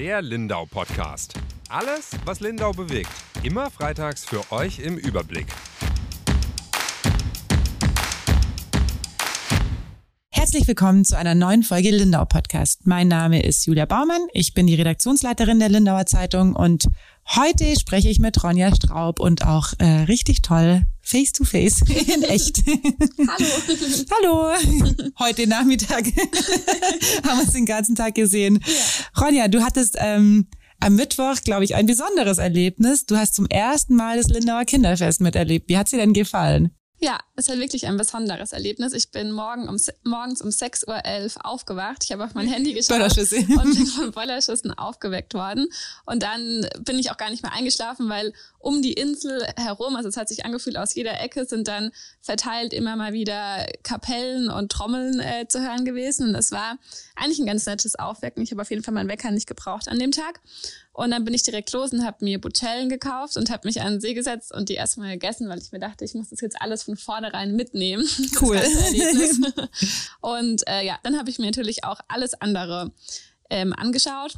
Der Lindau Podcast. Alles, was Lindau bewegt. Immer freitags für euch im Überblick. Herzlich willkommen zu einer neuen Folge Lindau Podcast. Mein Name ist Julia Baumann. Ich bin die Redaktionsleiterin der Lindauer Zeitung und heute spreche ich mit Ronja Straub und auch äh, richtig toll face to face in echt. Hallo. Hallo. Heute Nachmittag haben wir uns den ganzen Tag gesehen. Ja. Ronja, du hattest ähm, am Mittwoch, glaube ich, ein besonderes Erlebnis. Du hast zum ersten Mal das Lindauer Kinderfest miterlebt. Wie hat sie denn gefallen? Ja, es war wirklich ein besonderes Erlebnis. Ich bin morgen um, morgens um 6.11 Uhr aufgewacht. Ich habe auf mein Handy geschaut und bin von Bollerschüssen aufgeweckt worden. Und dann bin ich auch gar nicht mehr eingeschlafen, weil um die Insel herum, also es hat sich angefühlt, aus jeder Ecke sind dann verteilt immer mal wieder Kapellen und Trommeln äh, zu hören gewesen. Und es war eigentlich ein ganz nettes Aufwecken. Ich habe auf jeden Fall meinen Wecker nicht gebraucht an dem Tag. Und dann bin ich direkt los und habe mir Butellen gekauft und habe mich an den See gesetzt und die erstmal gegessen, weil ich mir dachte, ich muss das jetzt alles von vornherein mitnehmen. Cool. und äh, ja, dann habe ich mir natürlich auch alles andere ähm, angeschaut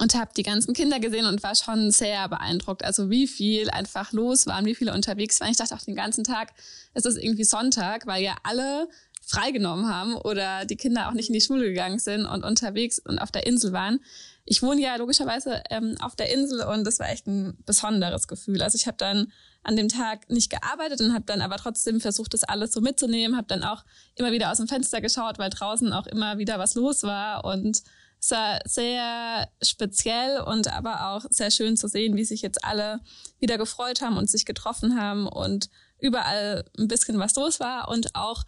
und habe die ganzen Kinder gesehen und war schon sehr beeindruckt. Also wie viel einfach los waren, wie viele unterwegs waren. Ich dachte auch den ganzen Tag, es ist irgendwie Sonntag, weil ja alle freigenommen haben oder die Kinder auch nicht in die Schule gegangen sind und unterwegs und auf der Insel waren ich wohne ja logischerweise ähm, auf der Insel und das war echt ein besonderes Gefühl. Also ich habe dann an dem Tag nicht gearbeitet und habe dann aber trotzdem versucht, das alles so mitzunehmen. Habe dann auch immer wieder aus dem Fenster geschaut, weil draußen auch immer wieder was los war und es war sehr speziell und aber auch sehr schön zu sehen, wie sich jetzt alle wieder gefreut haben und sich getroffen haben und überall ein bisschen was los war und auch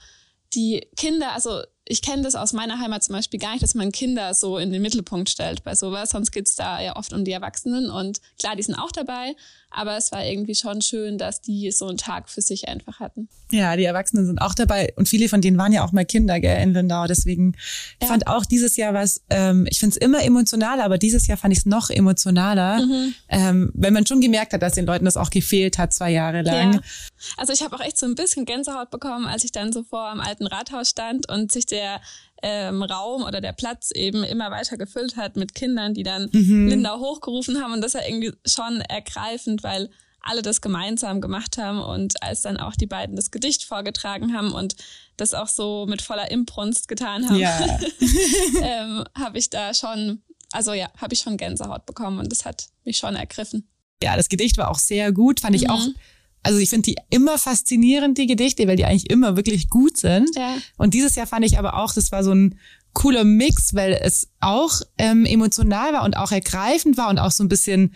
die Kinder, also ich kenne das aus meiner Heimat zum Beispiel gar nicht, dass man Kinder so in den Mittelpunkt stellt bei sowas. Sonst geht's da ja oft um die Erwachsenen. Und klar, die sind auch dabei, aber es war irgendwie schon schön, dass die so einen Tag für sich einfach hatten. Ja, die Erwachsenen sind auch dabei und viele von denen waren ja auch mal Kinder gell, in Lindau. Deswegen ja. fand auch dieses Jahr was, ähm, ich finde es immer emotionaler, aber dieses Jahr fand ich es noch emotionaler, mhm. ähm, wenn man schon gemerkt hat, dass den Leuten das auch gefehlt hat, zwei Jahre lang. Ja. Also ich habe auch echt so ein bisschen Gänsehaut bekommen, als ich dann so vor dem alten Rathaus stand und sich der ähm, Raum oder der Platz eben immer weiter gefüllt hat mit Kindern, die dann mhm. Linda hochgerufen haben. Und das war irgendwie schon ergreifend, weil alle das gemeinsam gemacht haben und als dann auch die beiden das Gedicht vorgetragen haben und das auch so mit voller Imbrunst getan haben, ja. ähm, habe ich da schon, also ja, habe ich schon Gänsehaut bekommen und das hat mich schon ergriffen. Ja, das Gedicht war auch sehr gut, fand ich mhm. auch also ich finde die immer faszinierend, die Gedichte, weil die eigentlich immer wirklich gut sind. Ja. Und dieses Jahr fand ich aber auch, das war so ein cooler Mix, weil es auch ähm, emotional war und auch ergreifend war und auch so ein bisschen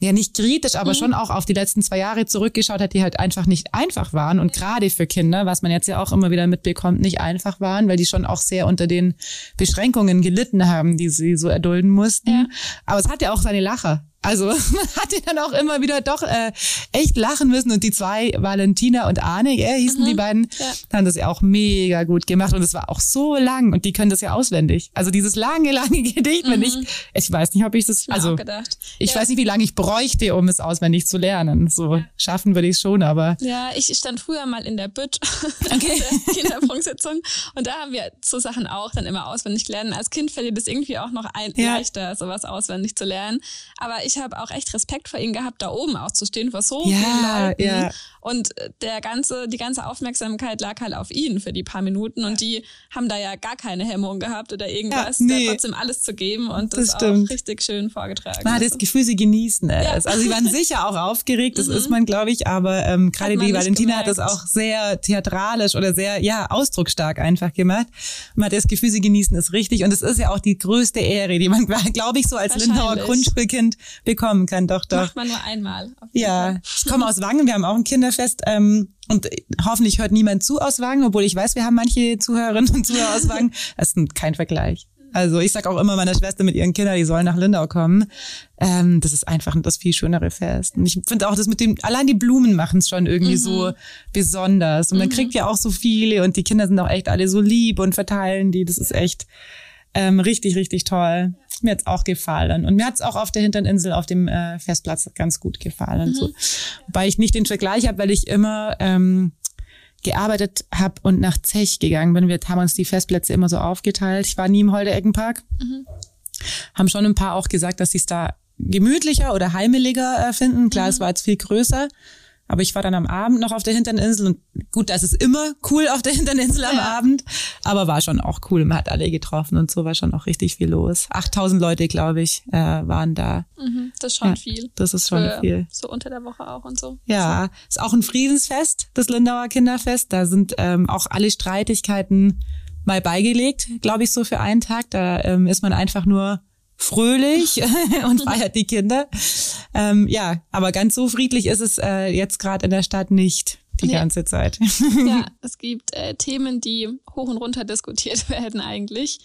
ja nicht kritisch, aber mhm. schon auch auf die letzten zwei Jahre zurückgeschaut hat, die halt einfach nicht einfach waren und gerade für Kinder, was man jetzt ja auch immer wieder mitbekommt, nicht einfach waren, weil die schon auch sehr unter den Beschränkungen gelitten haben, die sie so erdulden mussten. Ja. Aber es hat ja auch seine Lacher. Also man hatte dann auch immer wieder doch äh, echt lachen müssen. Und die zwei, Valentina und Arne, äh, hießen mhm. die beiden, ja. haben das ja auch mega gut gemacht. Und es war auch so lang und die können das ja auswendig. Also dieses lange, lange Gedicht, mhm. wenn ich, ich weiß nicht, ob ich das, also ich ja. weiß nicht, wie lange ich bräuchte, um es auswendig zu lernen. So schaffen würde ich es schon, aber. Ja, ich stand früher mal in der Bütt, okay. der Kinderfunksitzung. Und da haben wir so Sachen auch dann immer auswendig lernen. Als Kind fällt dir das irgendwie auch noch ein, leichter, sowas auswendig zu lernen. Aber ich ich habe auch echt Respekt vor ihnen gehabt, da oben auszustehen vor so ja, vielen Leuten. Ja. Und der ganze, die ganze Aufmerksamkeit lag halt auf ihnen für die paar Minuten und die haben da ja gar keine Hemmung gehabt oder irgendwas, ja, nee. da trotzdem alles zu geben und das, das auch richtig schön vorgetragen. Man hat das Gefühl, sie genießen es. Also sie waren sicher auch aufgeregt, das mhm. ist man, glaube ich, aber ähm, gerade die Valentina gemerkt. hat das auch sehr theatralisch oder sehr, ja, ausdrucksstark einfach gemacht. Man hat das Gefühl, sie genießen es richtig und es ist ja auch die größte Ehre, die man, glaube ich, so als Lindauer Grundschulkind bekommen kann. Doch, doch. Macht man nur einmal. Ja, Fall. ich komme aus Wangen, wir haben auch ein Kinderfest ähm, und hoffentlich hört niemand zu aus Wangen, obwohl ich weiß, wir haben manche Zuhörerinnen und Zuhörer aus Wangen. Das ist kein Vergleich. Also ich sag auch immer meiner Schwester mit ihren Kindern, die sollen nach Lindau kommen. Ähm, das ist einfach das viel schönere Fest. Und ich finde auch das mit dem, allein die Blumen machen es schon irgendwie mhm. so besonders. Und man mhm. kriegt ja auch so viele und die Kinder sind auch echt alle so lieb und verteilen die. Das ist echt ähm, richtig, richtig toll. Mir hat's auch gefallen. Und mir hat's auch auf der Hinterninsel auf dem äh, Festplatz ganz gut gefallen. Mhm. So. Wobei ich nicht den Vergleich habe, weil ich immer ähm, gearbeitet habe und nach Zech gegangen bin. Wir haben uns die Festplätze immer so aufgeteilt. Ich war nie im Holder-Eckenpark. Mhm. Haben schon ein paar auch gesagt, dass sie es da gemütlicher oder heimeliger äh, finden. Klar, mhm. es war jetzt viel größer. Aber ich war dann am Abend noch auf der hinteren Insel und gut, das ist immer cool auf der hinteren Insel am ja. Abend, aber war schon auch cool. Man hat alle getroffen und so war schon auch richtig viel los. 8000 Leute, glaube ich, äh, waren da. Mhm, das ist schon ja, viel. Das ist schon Für viel. So unter der Woche auch und so. Ja, ist auch ein Friedensfest, das Lindauer Kinderfest. Da sind ähm, auch alle Streitigkeiten mal beigelegt, glaube ich, so für einen Tag. Da ähm, ist man einfach nur fröhlich und feiert die Kinder. Ähm, ja, aber ganz so friedlich ist es äh, jetzt gerade in der Stadt nicht die nee. ganze Zeit. ja, es gibt äh, Themen, die hoch und runter diskutiert werden eigentlich.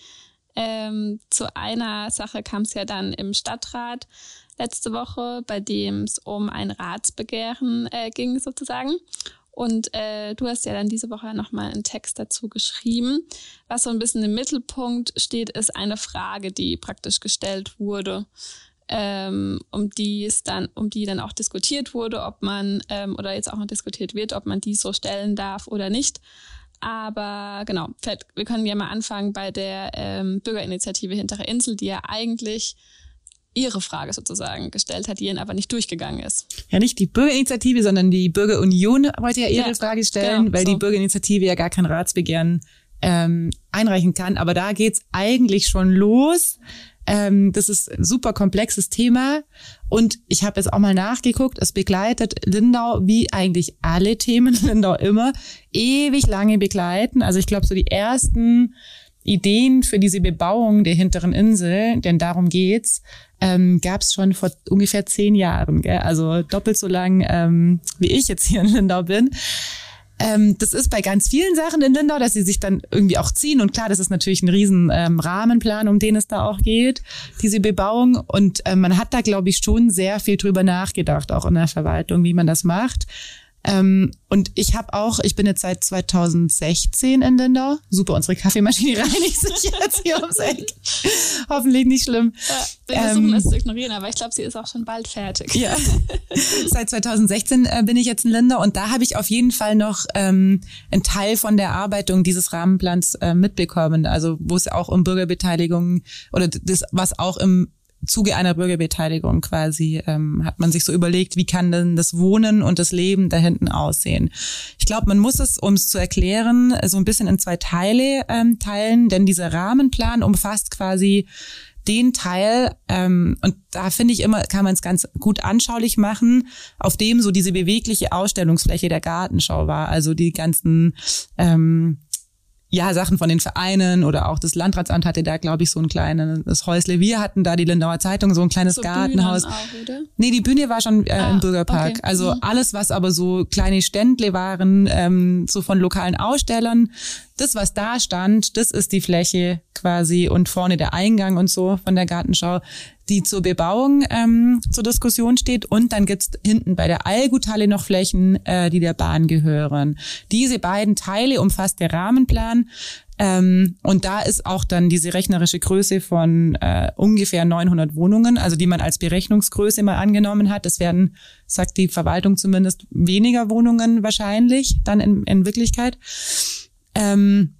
Ähm, zu einer Sache kam es ja dann im Stadtrat letzte Woche, bei dem es um ein Ratsbegehren äh, ging sozusagen. Und äh, du hast ja dann diese Woche nochmal einen Text dazu geschrieben. Was so ein bisschen im Mittelpunkt steht, ist eine Frage, die praktisch gestellt wurde, ähm, um die es dann, um die dann auch diskutiert wurde, ob man ähm, oder jetzt auch noch diskutiert wird, ob man die so stellen darf oder nicht. Aber genau, wir können ja mal anfangen bei der ähm, Bürgerinitiative Hintere Insel, die ja eigentlich ihre Frage sozusagen gestellt hat, die ihnen aber nicht durchgegangen ist. Ja, nicht die Bürgerinitiative, sondern die Bürgerunion wollte ja ihre ja, Frage stellen, genau, weil so. die Bürgerinitiative ja gar kein Ratsbegehren ähm, einreichen kann. Aber da geht's eigentlich schon los. Ähm, das ist ein super komplexes Thema. Und ich habe jetzt auch mal nachgeguckt, es begleitet Lindau wie eigentlich alle Themen Lindau immer ewig lange begleiten. Also ich glaube, so die ersten Ideen für diese Bebauung der hinteren Insel, denn darum geht's, ähm, gab es schon vor ungefähr zehn Jahren, gell? also doppelt so lang, ähm, wie ich jetzt hier in Lindau bin. Ähm, das ist bei ganz vielen Sachen in Lindau, dass sie sich dann irgendwie auch ziehen. Und klar, das ist natürlich ein riesen ähm, Rahmenplan, um den es da auch geht, diese Bebauung. Und äh, man hat da, glaube ich, schon sehr viel drüber nachgedacht, auch in der Verwaltung, wie man das macht. Ähm, und ich habe auch, ich bin jetzt seit 2016 in Lindau. Super, unsere Kaffeemaschine reinigt sich jetzt hier ums Eck. Hoffentlich nicht schlimm. Ja, wir versuchen ähm, das zu ignorieren, aber ich glaube, sie ist auch schon bald fertig. Ja. seit 2016 äh, bin ich jetzt in Lindau und da habe ich auf jeden Fall noch ähm, einen Teil von der Erarbeitung dieses Rahmenplans äh, mitbekommen. Also wo es auch um Bürgerbeteiligung oder das, was auch im Zuge einer Bürgerbeteiligung quasi ähm, hat man sich so überlegt, wie kann denn das Wohnen und das Leben da hinten aussehen. Ich glaube, man muss es, um es zu erklären, so ein bisschen in zwei Teile ähm, teilen, denn dieser Rahmenplan umfasst quasi den Teil, ähm, und da finde ich immer, kann man es ganz gut anschaulich machen, auf dem so diese bewegliche Ausstellungsfläche der Gartenschau war. Also die ganzen ähm, ja, Sachen von den Vereinen oder auch das Landratsamt hatte da, glaube ich, so ein kleines Häusle. Wir hatten da die Lindauer Zeitung, so ein kleines so Gartenhaus. Auch, oder? Nee, die Bühne war schon äh, ah, im Bürgerpark. Okay. Also mhm. alles, was aber so kleine Ständle waren, ähm, so von lokalen Ausstellern, das, was da stand, das ist die Fläche quasi und vorne der Eingang und so von der Gartenschau, die zur Bebauung ähm, zur Diskussion steht. Und dann gibt's hinten bei der Allguthalle noch Flächen, äh, die der Bahn gehören. Diese beiden Teile umfasst der Rahmenplan. Ähm, und da ist auch dann diese rechnerische Größe von äh, ungefähr 900 Wohnungen, also die man als Berechnungsgröße mal angenommen hat. Das werden, sagt die Verwaltung zumindest, weniger Wohnungen wahrscheinlich dann in, in Wirklichkeit. Ähm,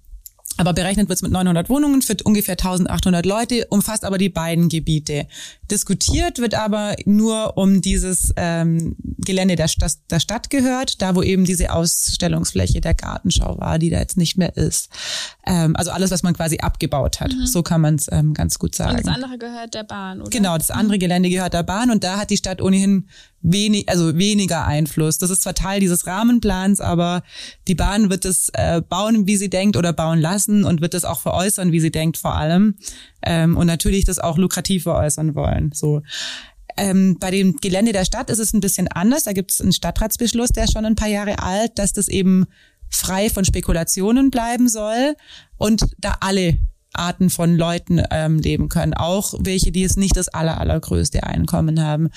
aber berechnet wird es mit 900 Wohnungen für ungefähr 1800 Leute, umfasst aber die beiden Gebiete. Diskutiert wird aber nur um dieses ähm, Gelände, das der Stadt gehört, da wo eben diese Ausstellungsfläche der Gartenschau war, die da jetzt nicht mehr ist. Ähm, also alles, was man quasi abgebaut hat. Mhm. So kann man es ähm, ganz gut sagen. Und das andere gehört der Bahn, oder? Genau, das andere mhm. Gelände gehört der Bahn und da hat die Stadt ohnehin wenig, also weniger Einfluss. Das ist zwar Teil dieses Rahmenplans, aber die Bahn wird es äh, bauen, wie sie denkt, oder bauen lassen und wird es auch veräußern, wie sie denkt, vor allem. Ähm, und natürlich das auch lukrativ veräußern wollen. So. Ähm, bei dem Gelände der Stadt ist es ein bisschen anders. Da gibt es einen Stadtratsbeschluss, der ist schon ein paar Jahre alt, dass das eben frei von Spekulationen bleiben soll und da alle Arten von Leuten ähm, leben können, auch welche, die es nicht das aller, allergrößte Einkommen haben.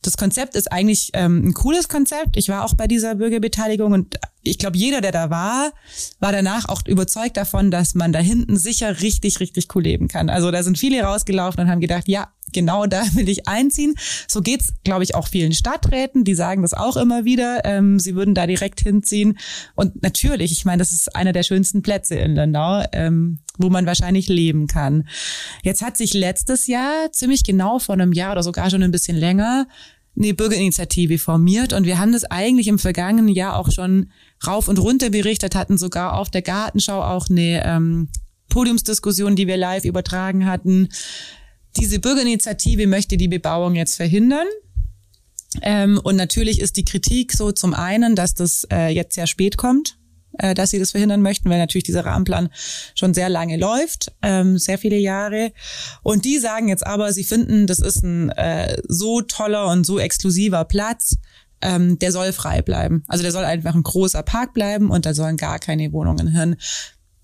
Das Konzept ist eigentlich ähm, ein cooles Konzept. Ich war auch bei dieser Bürgerbeteiligung und ich glaube, jeder, der da war, war danach auch überzeugt davon, dass man da hinten sicher richtig, richtig cool leben kann. Also da sind viele rausgelaufen und haben gedacht, ja, genau da will ich einziehen. So geht's, glaube ich, auch vielen Stadträten, die sagen das auch immer wieder. Ähm, sie würden da direkt hinziehen. Und natürlich, ich meine, das ist einer der schönsten Plätze in Lindau, ähm, wo man wahrscheinlich leben kann. Jetzt hat sich letztes Jahr, ziemlich genau vor einem Jahr oder sogar schon ein bisschen länger, eine Bürgerinitiative formiert und wir haben das eigentlich im vergangenen Jahr auch schon rauf und runter berichtet, hatten sogar auf der Gartenschau auch eine ähm, Podiumsdiskussion, die wir live übertragen hatten. Diese Bürgerinitiative möchte die Bebauung jetzt verhindern. Ähm, und natürlich ist die Kritik so zum einen, dass das äh, jetzt sehr spät kommt, äh, dass sie das verhindern möchten, weil natürlich dieser Rahmenplan schon sehr lange läuft, ähm, sehr viele Jahre. Und die sagen jetzt aber, sie finden, das ist ein äh, so toller und so exklusiver Platz, ähm, der soll frei bleiben. Also der soll einfach ein großer Park bleiben und da sollen gar keine Wohnungen hin.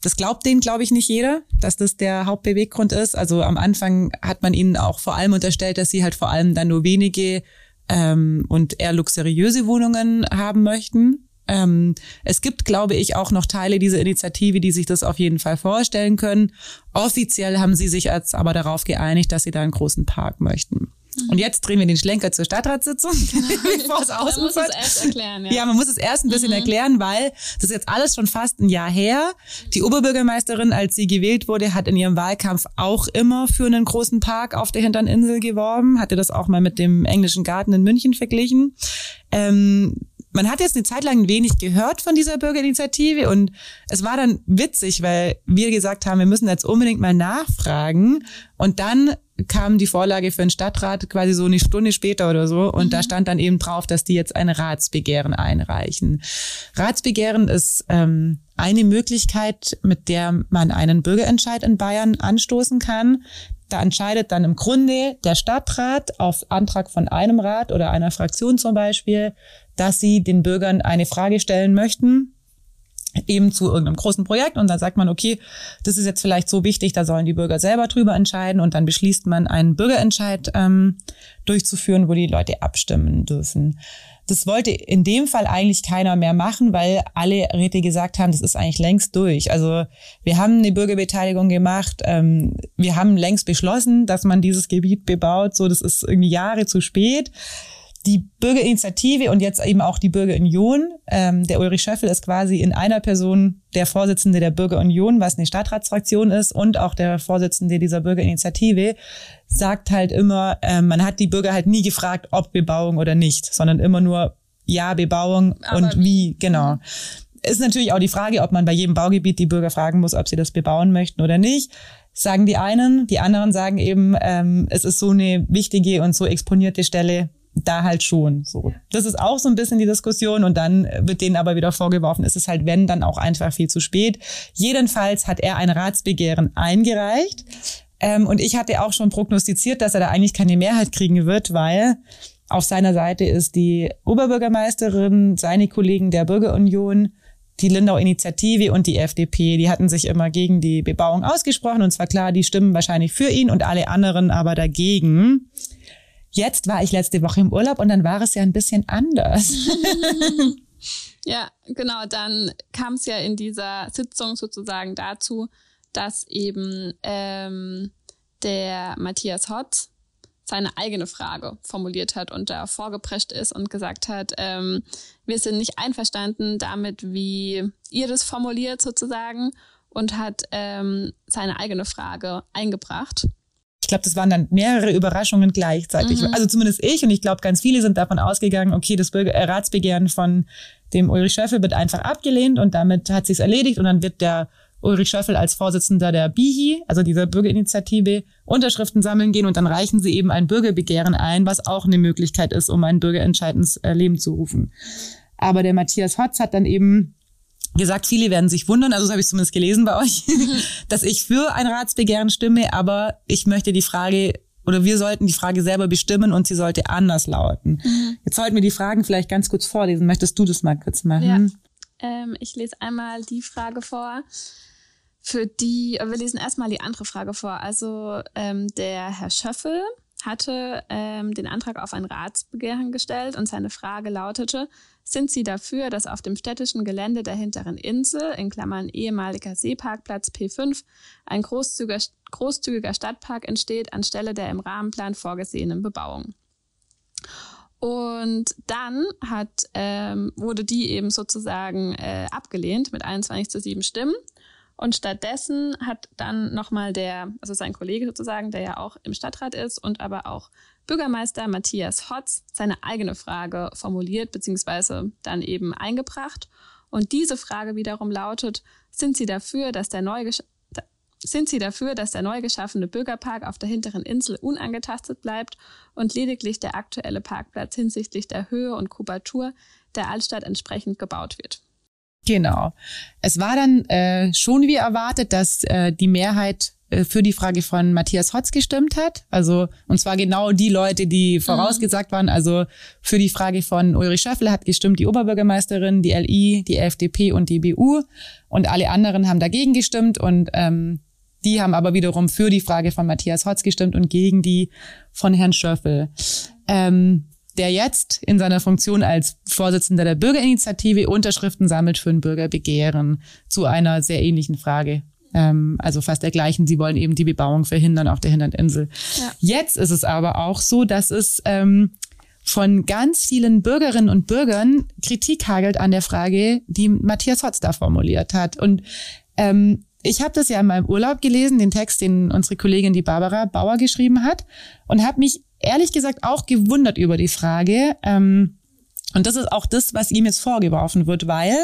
Das glaubt denen, glaube ich, nicht jeder, dass das der Hauptbeweggrund ist. Also am Anfang hat man ihnen auch vor allem unterstellt, dass sie halt vor allem dann nur wenige ähm, und eher luxuriöse Wohnungen haben möchten. Ähm, es gibt, glaube ich, auch noch Teile dieser Initiative, die sich das auf jeden Fall vorstellen können. Offiziell haben sie sich jetzt aber darauf geeinigt, dass sie da einen großen Park möchten. Und mhm. jetzt drehen wir den Schlenker zur Stadtratssitzung, bevor es ausufert. Man muss es erst erklären, ja. ja, man muss es erst ein bisschen mhm. erklären, weil das ist jetzt alles schon fast ein Jahr her. Die Oberbürgermeisterin, als sie gewählt wurde, hat in ihrem Wahlkampf auch immer für einen großen Park auf der Hinterninsel geworben, hatte das auch mal mit dem englischen Garten in München verglichen. Ähm, man hat jetzt eine Zeit lang wenig gehört von dieser Bürgerinitiative und es war dann witzig, weil wir gesagt haben, wir müssen jetzt unbedingt mal nachfragen und dann kam die Vorlage für den Stadtrat quasi so eine Stunde später oder so und mhm. da stand dann eben drauf, dass die jetzt ein Ratsbegehren einreichen. Ratsbegehren ist ähm, eine Möglichkeit, mit der man einen Bürgerentscheid in Bayern anstoßen kann. Da entscheidet dann im Grunde der Stadtrat auf Antrag von einem Rat oder einer Fraktion zum Beispiel, dass sie den Bürgern eine Frage stellen möchten, eben zu irgendeinem großen Projekt und dann sagt man, okay, das ist jetzt vielleicht so wichtig, da sollen die Bürger selber drüber entscheiden und dann beschließt man einen Bürgerentscheid ähm, durchzuführen, wo die Leute abstimmen dürfen. Das wollte in dem Fall eigentlich keiner mehr machen, weil alle Räte gesagt haben, das ist eigentlich längst durch. Also wir haben eine Bürgerbeteiligung gemacht, ähm, wir haben längst beschlossen, dass man dieses Gebiet bebaut, so das ist irgendwie Jahre zu spät die Bürgerinitiative und jetzt eben auch die Bürgerunion. Ähm, der Ulrich Schöffel ist quasi in einer Person der Vorsitzende der Bürgerunion, was eine Stadtratsfraktion ist, und auch der Vorsitzende dieser Bürgerinitiative, sagt halt immer, äh, man hat die Bürger halt nie gefragt, ob Bebauung oder nicht, sondern immer nur ja, Bebauung Aber und wie, genau. Ist natürlich auch die Frage, ob man bei jedem Baugebiet die Bürger fragen muss, ob sie das bebauen möchten oder nicht sagen die einen, die anderen sagen eben, ähm, es ist so eine wichtige und so exponierte Stelle, da halt schon so. Das ist auch so ein bisschen die Diskussion und dann wird denen aber wieder vorgeworfen, ist es halt, wenn, dann auch einfach viel zu spät. Jedenfalls hat er ein Ratsbegehren eingereicht ähm, und ich hatte auch schon prognostiziert, dass er da eigentlich keine Mehrheit kriegen wird, weil auf seiner Seite ist die Oberbürgermeisterin, seine Kollegen der Bürgerunion, die Lindau-Initiative und die FDP, die hatten sich immer gegen die Bebauung ausgesprochen und zwar klar, die stimmen wahrscheinlich für ihn und alle anderen aber dagegen. Jetzt war ich letzte Woche im Urlaub und dann war es ja ein bisschen anders. ja, genau. Dann kam es ja in dieser Sitzung sozusagen dazu, dass eben ähm, der Matthias Hotz seine eigene Frage formuliert hat und da vorgeprescht ist und gesagt hat, ähm, wir sind nicht einverstanden damit, wie ihr das formuliert sozusagen und hat ähm, seine eigene Frage eingebracht ich glaube, das waren dann mehrere Überraschungen gleichzeitig. Mhm. Also zumindest ich und ich glaube, ganz viele sind davon ausgegangen, okay, das Bürger äh, Ratsbegehren von dem Ulrich Schöffel wird einfach abgelehnt und damit hat sich's erledigt und dann wird der Ulrich Schöffel als Vorsitzender der BIHI, also dieser Bürgerinitiative, Unterschriften sammeln gehen und dann reichen sie eben ein Bürgerbegehren ein, was auch eine Möglichkeit ist, um ein Bürgerentscheid ins äh, Leben zu rufen. Aber der Matthias Hotz hat dann eben gesagt, viele werden sich wundern, also das habe ich zumindest gelesen bei euch, dass ich für ein Ratsbegehren stimme, aber ich möchte die Frage oder wir sollten die Frage selber bestimmen und sie sollte anders lauten. Mhm. Jetzt sollten wir die Fragen vielleicht ganz kurz vorlesen. Möchtest du das mal kurz machen? Ja. Ähm, ich lese einmal die Frage vor. Für die, wir lesen erstmal die andere Frage vor. Also ähm, der Herr Schöffel hatte ähm, den Antrag auf ein Ratsbegehren gestellt und seine Frage lautete, sind Sie dafür, dass auf dem städtischen Gelände der hinteren Insel, in Klammern ehemaliger Seeparkplatz P5, ein großzügiger, großzügiger Stadtpark entsteht anstelle der im Rahmenplan vorgesehenen Bebauung? Und dann hat, ähm, wurde die eben sozusagen äh, abgelehnt mit 21 zu 7 Stimmen. Und stattdessen hat dann nochmal der, also sein Kollege sozusagen, der ja auch im Stadtrat ist und aber auch Bürgermeister Matthias Hotz seine eigene Frage formuliert beziehungsweise dann eben eingebracht. Und diese Frage wiederum lautet, sind Sie dafür, dass der neu sind Sie dafür, dass der neu geschaffene Bürgerpark auf der hinteren Insel unangetastet bleibt und lediglich der aktuelle Parkplatz hinsichtlich der Höhe und Kubatur der Altstadt entsprechend gebaut wird? Genau. Es war dann äh, schon wie erwartet, dass äh, die Mehrheit für die Frage von Matthias Hotz gestimmt hat. Also, und zwar genau die Leute, die vorausgesagt waren. Also für die Frage von Ulrich Schöffel hat gestimmt die Oberbürgermeisterin, die LI, die FDP und die BU. Und alle anderen haben dagegen gestimmt und ähm, die haben aber wiederum für die Frage von Matthias Hotz gestimmt und gegen die von Herrn Schöffel. Ähm, der jetzt in seiner Funktion als Vorsitzender der Bürgerinitiative Unterschriften sammelt für ein Bürgerbegehren zu einer sehr ähnlichen Frage. Ähm, also fast der gleichen. Sie wollen eben die Bebauung verhindern auf der Hinterninsel. Ja. Jetzt ist es aber auch so, dass es ähm, von ganz vielen Bürgerinnen und Bürgern Kritik hagelt an der Frage, die Matthias Hotz da formuliert hat. Und ähm, ich habe das ja in meinem Urlaub gelesen, den Text, den unsere Kollegin die Barbara Bauer geschrieben hat, und habe mich ehrlich gesagt auch gewundert über die Frage. Ähm, und das ist auch das, was ihm jetzt vorgeworfen wird, weil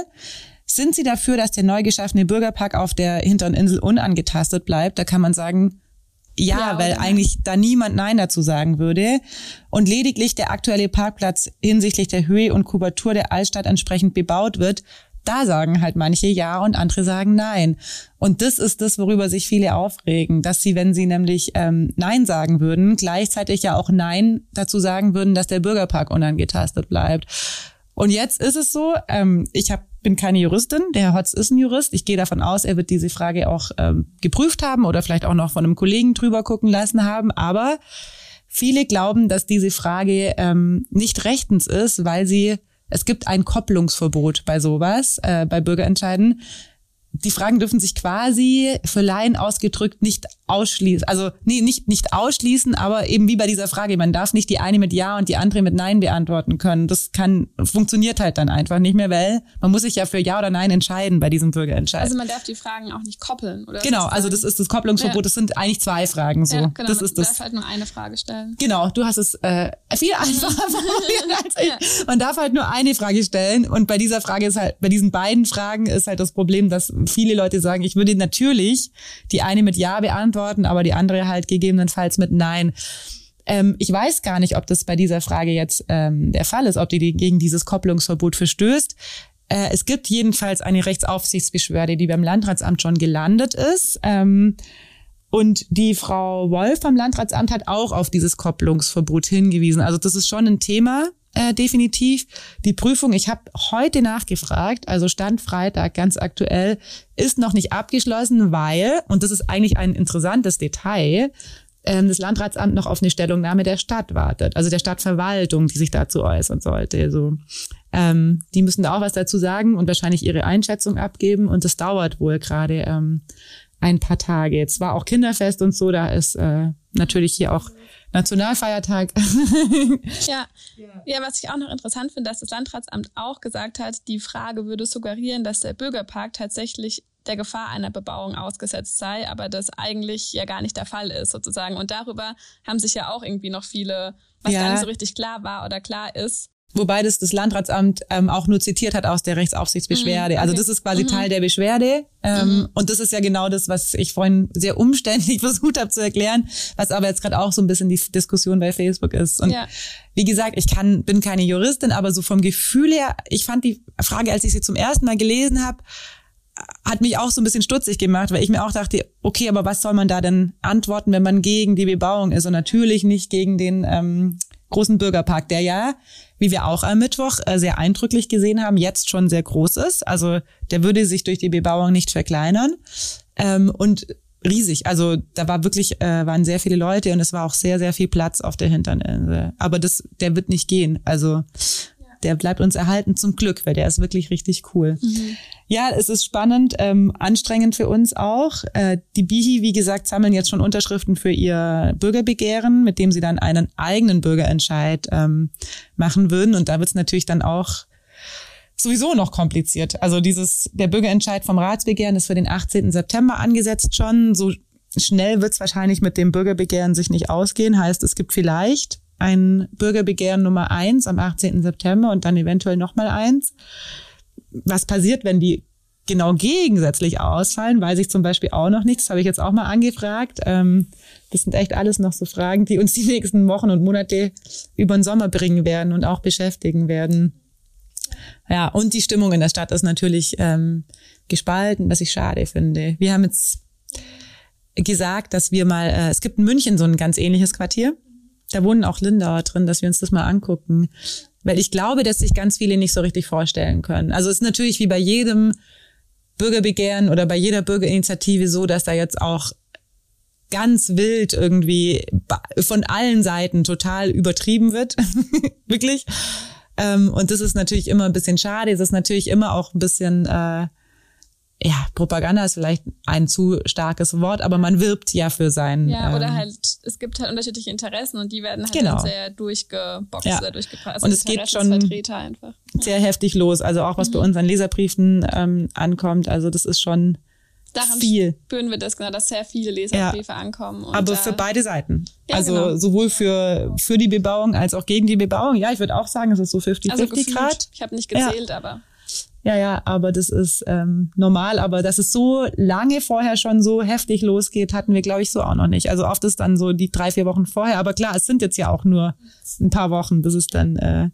sind Sie dafür, dass der neu geschaffene Bürgerpark auf der hinteren Insel unangetastet bleibt? Da kann man sagen, ja, ja weil eigentlich da niemand Nein dazu sagen würde. Und lediglich der aktuelle Parkplatz hinsichtlich der Höhe und Kubatur der Altstadt entsprechend bebaut wird, da sagen halt manche ja und andere sagen nein. Und das ist das, worüber sich viele aufregen, dass sie, wenn sie nämlich ähm, Nein sagen würden, gleichzeitig ja auch Nein dazu sagen würden, dass der Bürgerpark unangetastet bleibt. Und jetzt ist es so, ähm, ich hab, bin keine Juristin, der Herr Hotz ist ein Jurist. Ich gehe davon aus, er wird diese Frage auch ähm, geprüft haben oder vielleicht auch noch von einem Kollegen drüber gucken lassen haben. Aber viele glauben, dass diese Frage ähm, nicht rechtens ist, weil sie es gibt ein Kopplungsverbot bei sowas, äh, bei Bürgerentscheiden die Fragen dürfen sich quasi für Laien ausgedrückt nicht ausschließen. Also nee, nicht, nicht ausschließen, aber eben wie bei dieser Frage, man darf nicht die eine mit Ja und die andere mit Nein beantworten können. Das kann, funktioniert halt dann einfach nicht mehr, weil man muss sich ja für Ja oder Nein entscheiden bei diesem Bürgerentscheid. Also man darf die Fragen auch nicht koppeln, oder? Genau, also das ist das Kopplungsverbot, ja. das sind eigentlich zwei Fragen so. Ja, genau, das man ist das. darf halt nur eine Frage stellen. Genau, du hast es äh, viel einfacher formuliert als ich. Ja. Man darf halt nur eine Frage stellen und bei dieser Frage ist halt, bei diesen beiden Fragen ist halt das Problem, dass viele Leute sagen, ich würde natürlich die eine mit Ja beantworten, aber die andere halt gegebenenfalls mit Nein. Ähm, ich weiß gar nicht, ob das bei dieser Frage jetzt ähm, der Fall ist, ob die gegen dieses Kopplungsverbot verstößt. Äh, es gibt jedenfalls eine Rechtsaufsichtsbeschwerde, die beim Landratsamt schon gelandet ist. Ähm, und die Frau Wolf vom Landratsamt hat auch auf dieses Kopplungsverbot hingewiesen. Also das ist schon ein Thema, äh, definitiv. Die Prüfung, ich habe heute nachgefragt, also Stand Freitag ganz aktuell, ist noch nicht abgeschlossen, weil, und das ist eigentlich ein interessantes Detail, ähm, das Landratsamt noch auf eine Stellungnahme der Stadt wartet, also der Stadtverwaltung, die sich dazu äußern sollte. So, ähm, die müssen da auch was dazu sagen und wahrscheinlich ihre Einschätzung abgeben und das dauert wohl gerade ähm, ein paar Tage. Jetzt war auch Kinderfest und so, da ist äh, natürlich hier auch Nationalfeiertag. ja. ja, was ich auch noch interessant finde, dass das Landratsamt auch gesagt hat, die Frage würde suggerieren, dass der Bürgerpark tatsächlich der Gefahr einer Bebauung ausgesetzt sei, aber das eigentlich ja gar nicht der Fall ist sozusagen. Und darüber haben sich ja auch irgendwie noch viele, was ja. gar nicht so richtig klar war oder klar ist, wobei das das Landratsamt ähm, auch nur zitiert hat aus der Rechtsaufsichtsbeschwerde. Mhm, also okay. Also das ist quasi mhm. Teil der Beschwerde. Ähm, mhm. Und das ist ja genau das, was ich vorhin sehr umständlich versucht habe zu erklären, was aber jetzt gerade auch so ein bisschen die Diskussion bei Facebook ist. Und ja. wie gesagt, ich kann, bin keine Juristin, aber so vom Gefühl her, ich fand die Frage, als ich sie zum ersten Mal gelesen habe, hat mich auch so ein bisschen stutzig gemacht, weil ich mir auch dachte, okay, aber was soll man da denn antworten, wenn man gegen die Bebauung ist und natürlich nicht gegen den ähm, großen Bürgerpark, der ja, wie wir auch am Mittwoch äh, sehr eindrücklich gesehen haben, jetzt schon sehr groß ist. Also der würde sich durch die Bebauung nicht verkleinern. Ähm, und riesig. Also da war wirklich, äh, waren sehr viele Leute und es war auch sehr, sehr viel Platz auf der Hinterninsel. Aber das, der wird nicht gehen. Also der bleibt uns erhalten zum Glück, weil der ist wirklich richtig cool. Mhm. Ja, es ist spannend, ähm, anstrengend für uns auch. Äh, die Bihi, wie gesagt, sammeln jetzt schon Unterschriften für ihr Bürgerbegehren, mit dem sie dann einen eigenen Bürgerentscheid ähm, machen würden. Und da wird es natürlich dann auch sowieso noch kompliziert. Also dieses, der Bürgerentscheid vom Ratsbegehren ist für den 18. September angesetzt schon. So schnell wird es wahrscheinlich mit dem Bürgerbegehren sich nicht ausgehen. Heißt, es gibt vielleicht ein Bürgerbegehren Nummer eins am 18. September und dann eventuell nochmal eins. Was passiert, wenn die genau gegensätzlich ausfallen, weiß ich zum Beispiel auch noch nichts. Das habe ich jetzt auch mal angefragt. Ähm, das sind echt alles noch so Fragen, die uns die nächsten Wochen und Monate über den Sommer bringen werden und auch beschäftigen werden. Ja, und die Stimmung in der Stadt ist natürlich ähm, gespalten, was ich schade finde. Wir haben jetzt gesagt, dass wir mal, äh, es gibt in München so ein ganz ähnliches Quartier. Da wohnen auch Lindauer drin, dass wir uns das mal angucken. Weil ich glaube, dass sich ganz viele nicht so richtig vorstellen können. Also es ist natürlich wie bei jedem Bürgerbegehren oder bei jeder Bürgerinitiative so, dass da jetzt auch ganz wild irgendwie von allen Seiten total übertrieben wird. Wirklich. Ähm, und das ist natürlich immer ein bisschen schade. Es ist natürlich immer auch ein bisschen, äh, ja, Propaganda ist vielleicht ein zu starkes Wort, aber man wirbt ja für sein. Ja, oder ähm, halt, es gibt halt unterschiedliche Interessen und die werden halt genau. sehr durchgeboxt ja. oder durchgebracht. Also und es geht schon einfach. sehr heftig los. Also auch was mhm. bei unseren Leserbriefen ähm, ankommt. Also das ist schon Daran viel. spüren wir das genau, dass sehr viele Leserbriefe ja. ankommen. Aber für beide Seiten. Ja, also genau. sowohl für, für die Bebauung als auch gegen die Bebauung. Ja, ich würde auch sagen, es ist so 50-50 also Grad. Ich habe nicht gezählt, ja. aber. Ja, ja, aber das ist ähm, normal. Aber dass es so lange vorher schon so heftig losgeht, hatten wir, glaube ich, so auch noch nicht. Also oft ist dann so die drei, vier Wochen vorher. Aber klar, es sind jetzt ja auch nur ein paar Wochen, bis es dann äh,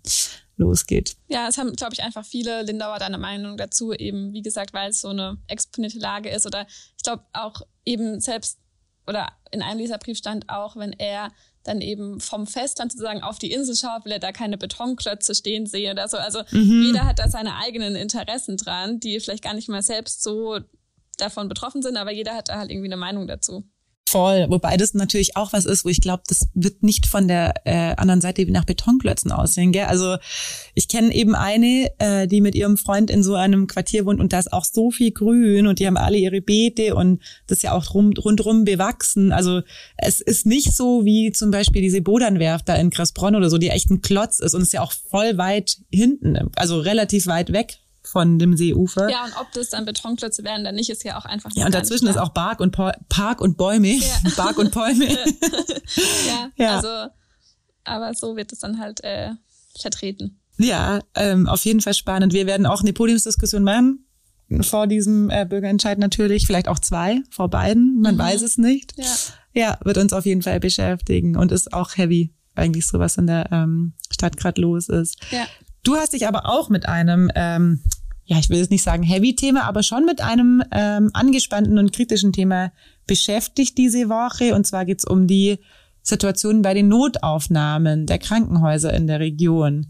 losgeht. Ja, es haben, glaube ich, einfach viele Lindauer deine Meinung dazu, eben, wie gesagt, weil es so eine exponierte Lage ist. Oder ich glaube auch eben selbst, oder in einem Leserbrief stand auch, wenn er dann eben vom Festland sozusagen auf die Insel schaut, will er da keine Betonklötze stehen sehen oder so. Also mhm. jeder hat da seine eigenen Interessen dran, die vielleicht gar nicht mal selbst so davon betroffen sind, aber jeder hat da halt irgendwie eine Meinung dazu. Voll, wobei das natürlich auch was ist, wo ich glaube, das wird nicht von der äh, anderen Seite wie nach Betonklötzen aussehen. Gell? Also ich kenne eben eine, äh, die mit ihrem Freund in so einem Quartier wohnt und da ist auch so viel Grün und die haben alle ihre Beete und das ist ja auch rum, rundrum bewachsen. Also es ist nicht so wie zum Beispiel diese Bodernwerft da in Grasbronn oder so, die echt ein Klotz ist und ist ja auch voll weit hinten, also relativ weit weg von dem Seeufer. Ja, und ob das dann Betonklötze werden dann nicht, ist ja auch einfach. Ja, und dazwischen ist auch Park und, po Park und Bäume. Ja. Park und Bäume. ja, ja, also, aber so wird es dann halt äh, vertreten. Ja, ähm, auf jeden Fall spannend. Wir werden auch eine Podiumsdiskussion machen vor diesem äh, Bürgerentscheid natürlich, vielleicht auch zwei vor beiden, man mhm. weiß es nicht. Ja. ja, wird uns auf jeden Fall beschäftigen und ist auch heavy eigentlich so, was in der ähm, Stadt gerade los ist. Ja. Du hast dich aber auch mit einem, ähm, ja, ich will jetzt nicht sagen Heavy-Thema, aber schon mit einem ähm, angespannten und kritischen Thema beschäftigt diese Woche. Und zwar geht's um die Situation bei den Notaufnahmen der Krankenhäuser in der Region.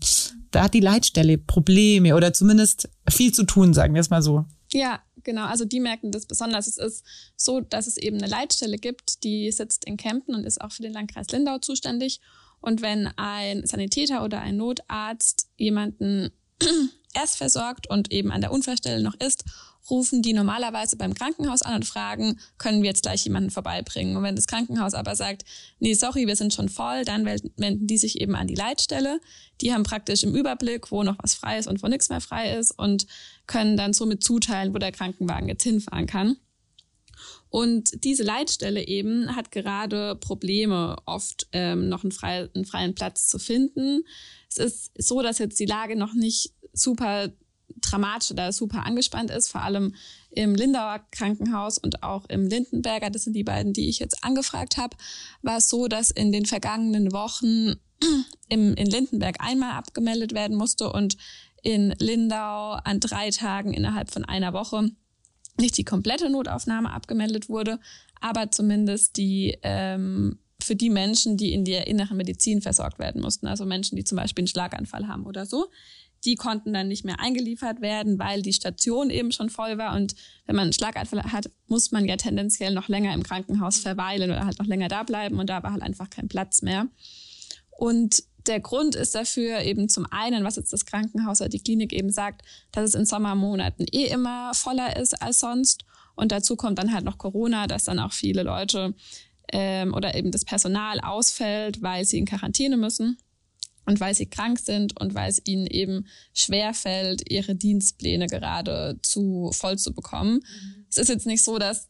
Da hat die Leitstelle Probleme oder zumindest viel zu tun, sagen wir es mal so. Ja, genau. Also die merken das besonders. Es ist so, dass es eben eine Leitstelle gibt, die sitzt in Kempten und ist auch für den Landkreis Lindau zuständig. Und wenn ein Sanitäter oder ein Notarzt jemanden erst versorgt und eben an der Unfallstelle noch ist, rufen die normalerweise beim Krankenhaus an und fragen, können wir jetzt gleich jemanden vorbeibringen? Und wenn das Krankenhaus aber sagt, nee, sorry, wir sind schon voll, dann wenden die sich eben an die Leitstelle. Die haben praktisch im Überblick, wo noch was frei ist und wo nichts mehr frei ist und können dann somit zuteilen, wo der Krankenwagen jetzt hinfahren kann. Und diese Leitstelle eben hat gerade Probleme, oft ähm, noch einen, frei, einen freien Platz zu finden. Es ist so, dass jetzt die Lage noch nicht super dramatisch oder super angespannt ist, vor allem im Lindauer Krankenhaus und auch im Lindenberger, das sind die beiden, die ich jetzt angefragt habe, war es so, dass in den vergangenen Wochen im, in Lindenberg einmal abgemeldet werden musste und in Lindau an drei Tagen innerhalb von einer Woche nicht die komplette Notaufnahme abgemeldet wurde, aber zumindest die ähm, für die Menschen, die in der inneren Medizin versorgt werden mussten, also Menschen, die zum Beispiel einen Schlaganfall haben oder so, die konnten dann nicht mehr eingeliefert werden, weil die Station eben schon voll war. Und wenn man einen Schlaganfall hat, muss man ja tendenziell noch länger im Krankenhaus verweilen oder halt noch länger da bleiben. Und da war halt einfach kein Platz mehr. Und der Grund ist dafür eben zum einen, was jetzt das Krankenhaus oder die Klinik eben sagt, dass es in Sommermonaten eh immer voller ist als sonst. Und dazu kommt dann halt noch Corona, dass dann auch viele Leute ähm, oder eben das Personal ausfällt, weil sie in Quarantäne müssen und weil sie krank sind und weil es ihnen eben schwer fällt, ihre Dienstpläne gerade zu voll zu bekommen. Mhm. Es ist jetzt nicht so, dass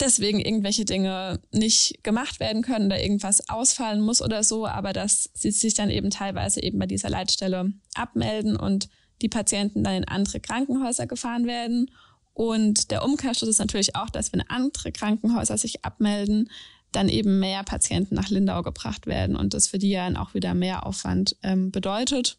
deswegen irgendwelche Dinge nicht gemacht werden können oder irgendwas ausfallen muss oder so, aber dass sie sich dann eben teilweise eben bei dieser Leitstelle abmelden und die Patienten dann in andere Krankenhäuser gefahren werden. Und der Umkehrschluss ist natürlich auch, dass wenn andere Krankenhäuser sich abmelden, dann eben mehr Patienten nach Lindau gebracht werden und das für die ja dann auch wieder mehr Aufwand ähm, bedeutet.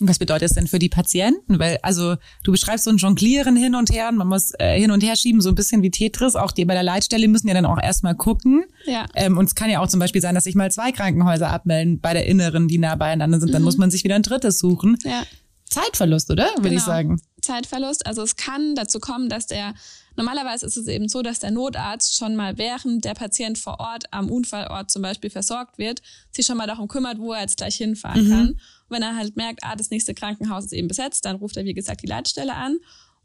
Was bedeutet das denn für die Patienten? Weil, also du beschreibst so ein Jonglieren hin und her und man muss äh, hin und her schieben, so ein bisschen wie Tetris. Auch die bei der Leitstelle müssen ja dann auch erstmal gucken. Ja. Ähm, und es kann ja auch zum Beispiel sein, dass sich mal zwei Krankenhäuser abmelden bei der inneren, die nah beieinander sind. Dann mhm. muss man sich wieder ein drittes suchen. Ja. Zeitverlust, oder? Würde genau. ich sagen. Zeitverlust. Also es kann dazu kommen, dass der Normalerweise ist es eben so, dass der Notarzt schon mal während der Patient vor Ort am Unfallort zum Beispiel versorgt wird, sich schon mal darum kümmert, wo er jetzt gleich hinfahren mhm. kann. Und wenn er halt merkt, ah, das nächste Krankenhaus ist eben besetzt, dann ruft er, wie gesagt, die Leitstelle an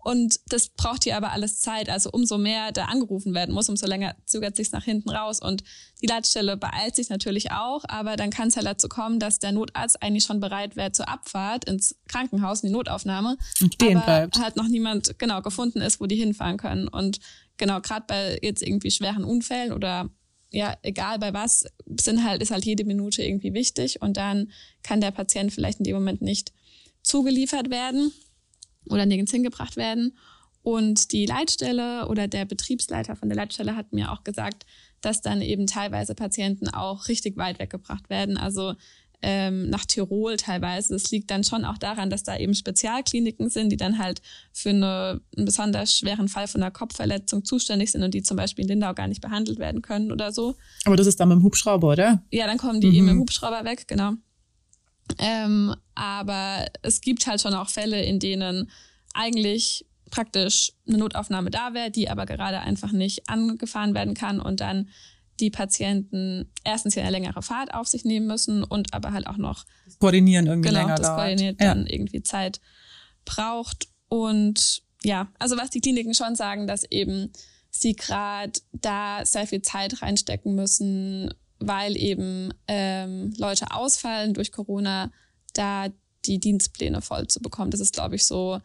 und das braucht hier aber alles Zeit. Also umso mehr da angerufen werden muss, umso länger zögert sich nach hinten raus. Und die Leitstelle beeilt sich natürlich auch, aber dann kann es halt dazu kommen, dass der Notarzt eigentlich schon bereit wäre zur Abfahrt ins Krankenhaus, in die Notaufnahme. Und stehen aber bleibt. halt noch niemand genau gefunden ist, wo die hinfahren können. Und genau, gerade bei jetzt irgendwie schweren Unfällen oder ja, egal bei was, sind halt, ist halt jede Minute irgendwie wichtig und dann kann der Patient vielleicht in dem Moment nicht zugeliefert werden oder nirgends hingebracht werden. Und die Leitstelle oder der Betriebsleiter von der Leitstelle hat mir auch gesagt, dass dann eben teilweise Patienten auch richtig weit weggebracht werden. Also ähm, nach Tirol teilweise. Das liegt dann schon auch daran, dass da eben Spezialkliniken sind, die dann halt für eine, einen besonders schweren Fall von einer Kopfverletzung zuständig sind und die zum Beispiel in Lindau gar nicht behandelt werden können oder so. Aber das ist dann mit dem Hubschrauber, oder? Ja, dann kommen die mhm. eben im Hubschrauber weg, genau. Ähm, aber es gibt halt schon auch Fälle, in denen eigentlich praktisch eine Notaufnahme da wäre, die aber gerade einfach nicht angefahren werden kann und dann die Patienten erstens ja eine längere Fahrt auf sich nehmen müssen und aber halt auch noch das Koordinieren irgendwie genau, länger das dauert. Koordiniert ja. dann irgendwie Zeit braucht und ja, also was die Kliniken schon sagen, dass eben sie gerade da sehr viel Zeit reinstecken müssen, weil eben ähm, Leute ausfallen durch Corona, da die Dienstpläne voll zu bekommen. Das ist, glaube ich, so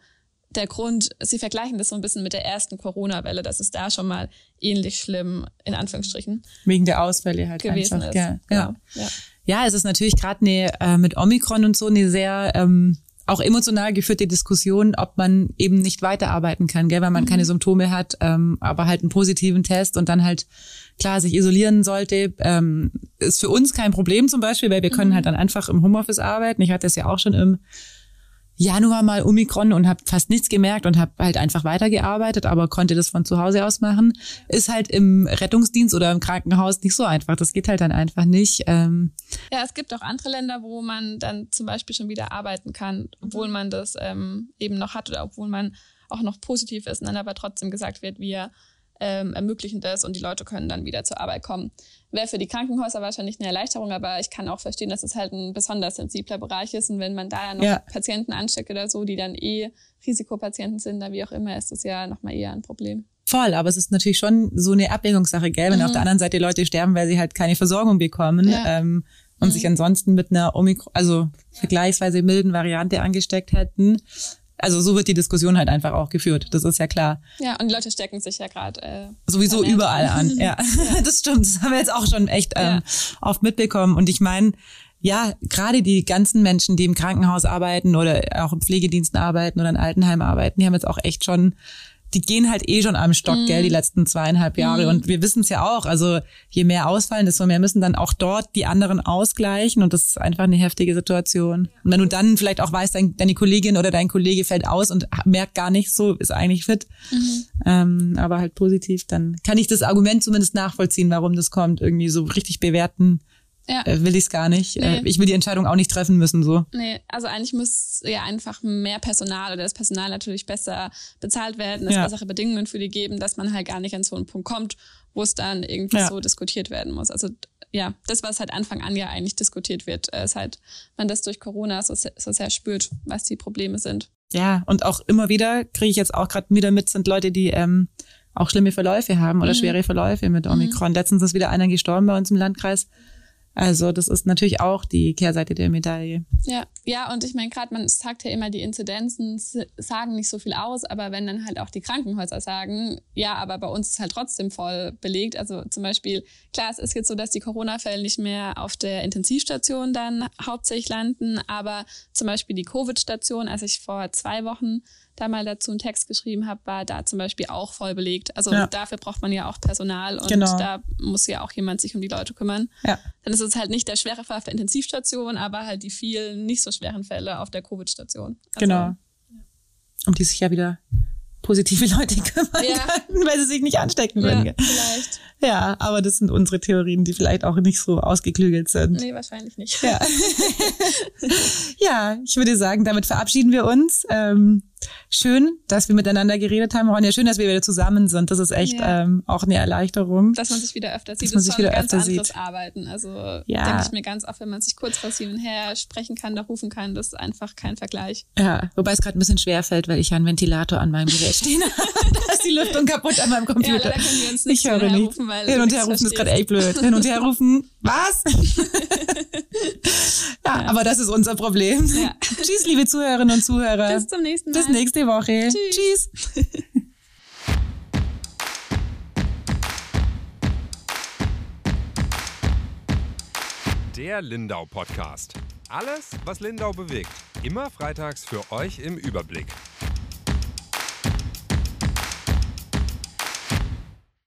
der Grund. Sie vergleichen das so ein bisschen mit der ersten Corona-Welle, dass es da schon mal ähnlich schlimm, in Anführungsstrichen. Wegen der Ausfälle halt gewesen einfach. ist. Ja, genau. ja. ja. es ist natürlich gerade eine, äh, mit Omikron und so eine sehr ähm, auch emotional geführte Diskussion, ob man eben nicht weiterarbeiten kann, gell, weil man mhm. keine Symptome hat, ähm, aber halt einen positiven Test und dann halt klar sich isolieren sollte, ähm, ist für uns kein Problem zum Beispiel, weil wir können mhm. halt dann einfach im Homeoffice arbeiten. Ich hatte es ja auch schon im Januar mal Omikron und habe fast nichts gemerkt und habe halt einfach weitergearbeitet, aber konnte das von zu Hause aus machen. Ist halt im Rettungsdienst oder im Krankenhaus nicht so einfach. Das geht halt dann einfach nicht. Ähm ja, es gibt auch andere Länder, wo man dann zum Beispiel schon wieder arbeiten kann, obwohl man das ähm, eben noch hat oder obwohl man auch noch positiv ist und dann aber trotzdem gesagt wird, wir ähm, ermöglichen das und die Leute können dann wieder zur Arbeit kommen. Wäre für die Krankenhäuser wahrscheinlich eine Erleichterung, aber ich kann auch verstehen, dass es halt ein besonders sensibler Bereich ist und wenn man da ja noch ja. Patienten ansteckt oder so, die dann eh Risikopatienten sind, da wie auch immer, ist das ja nochmal eher ein Problem. Voll, aber es ist natürlich schon so eine Abwägungssache, gell? Wenn mhm. auf der anderen Seite Leute sterben, weil sie halt keine Versorgung bekommen ja. ähm, und mhm. sich ansonsten mit einer Omikron, also vergleichsweise milden Variante angesteckt hätten, also so wird die Diskussion halt einfach auch geführt. Das ist ja klar. Ja, und die Leute stecken sich ja gerade äh, sowieso überall an. Ja. ja, das stimmt. Das haben wir jetzt auch schon echt ähm, ja. oft mitbekommen. Und ich meine, ja, gerade die ganzen Menschen, die im Krankenhaus arbeiten oder auch im Pflegediensten arbeiten oder in Altenheim arbeiten, die haben jetzt auch echt schon die gehen halt eh schon am Stock, mm. gell, die mhm. letzten zweieinhalb Jahre. Mm. Und wir wissen es ja auch. Also je mehr ausfallen, desto mehr müssen dann auch dort die anderen ausgleichen. Und das ist einfach eine heftige Situation. Und wenn du dann vielleicht auch weißt, dein, deine Kollegin oder dein Kollege fällt aus und merkt gar nicht so, ist eigentlich fit, mhm. ähm, aber halt positiv, dann kann ich das Argument zumindest nachvollziehen, warum das kommt. Irgendwie so richtig bewerten ja. äh, will ich es gar nicht. Äh, nee. ich will die Entscheidung auch nicht treffen müssen. so. Nee, also eigentlich muss ja einfach mehr Personal oder das Personal natürlich besser bezahlt werden, es ja. bessere Bedingungen für die geben, dass man halt gar nicht an so einen Punkt kommt, wo es dann irgendwie ja. so diskutiert werden muss. Also ja, das, was halt Anfang an ja eigentlich diskutiert wird, äh, ist halt, man das durch Corona so, so sehr spürt, was die Probleme sind. Ja, und auch immer wieder kriege ich jetzt auch gerade wieder mit, sind Leute, die ähm, auch schlimme Verläufe haben oder mhm. schwere Verläufe mit Omikron. Mhm. Letztens ist wieder einer gestorben bei uns im Landkreis. Also das ist natürlich auch die Kehrseite der Medaille. Ja, ja, und ich meine, gerade man sagt ja immer, die Inzidenzen sagen nicht so viel aus, aber wenn dann halt auch die Krankenhäuser sagen, ja, aber bei uns ist halt trotzdem voll belegt. Also zum Beispiel, klar, es ist jetzt so, dass die Corona-Fälle nicht mehr auf der Intensivstation dann hauptsächlich landen, aber zum Beispiel die Covid-Station, als ich vor zwei Wochen da mal dazu einen Text geschrieben habe, war da zum Beispiel auch voll belegt. Also ja. dafür braucht man ja auch Personal und genau. da muss ja auch jemand sich um die Leute kümmern. Ja. Dann ist es halt nicht der schwere Fall auf der Intensivstation, aber halt die vielen nicht so schweren Fälle auf der Covid-Station. Also, genau. Um die sich ja wieder positive Leute kümmern ja. können, weil sie sich nicht anstecken würden. Ja, vielleicht. Ja, aber das sind unsere Theorien, die vielleicht auch nicht so ausgeklügelt sind. Nee, wahrscheinlich nicht. Ja, ja ich würde sagen, damit verabschieden wir uns. Ähm, schön, dass wir miteinander geredet haben, Ronja. Schön, dass wir wieder zusammen sind. Das ist echt ja. ähm, auch eine Erleichterung. Dass man sich wieder öfter sieht. Dass man sich wieder ganz öfter anderes sieht. Arbeiten. Also ja. denke ich mir ganz oft, wenn man sich kurz vor sieben her sprechen kann, da rufen kann, das ist einfach kein Vergleich. Ja, wobei es gerade ein bisschen schwer fällt, weil ich ja einen Ventilator an meinem Gerät stehen da ist die Lüftung kaputt an meinem Computer. Ja, können wir uns nicht ich höre nicht. Rufen, weil Hin und her rufen ist gerade echt blöd. Hin und her rufen, was? ja, ja, aber das ist unser Problem. Ja. Tschüss, liebe Zuhörerinnen und Zuhörer. Bis zum nächsten Mal. Bis nächste Woche. Tschüss. Tschüss. Der Lindau Podcast. Alles, was Lindau bewegt. Immer freitags für euch im Überblick.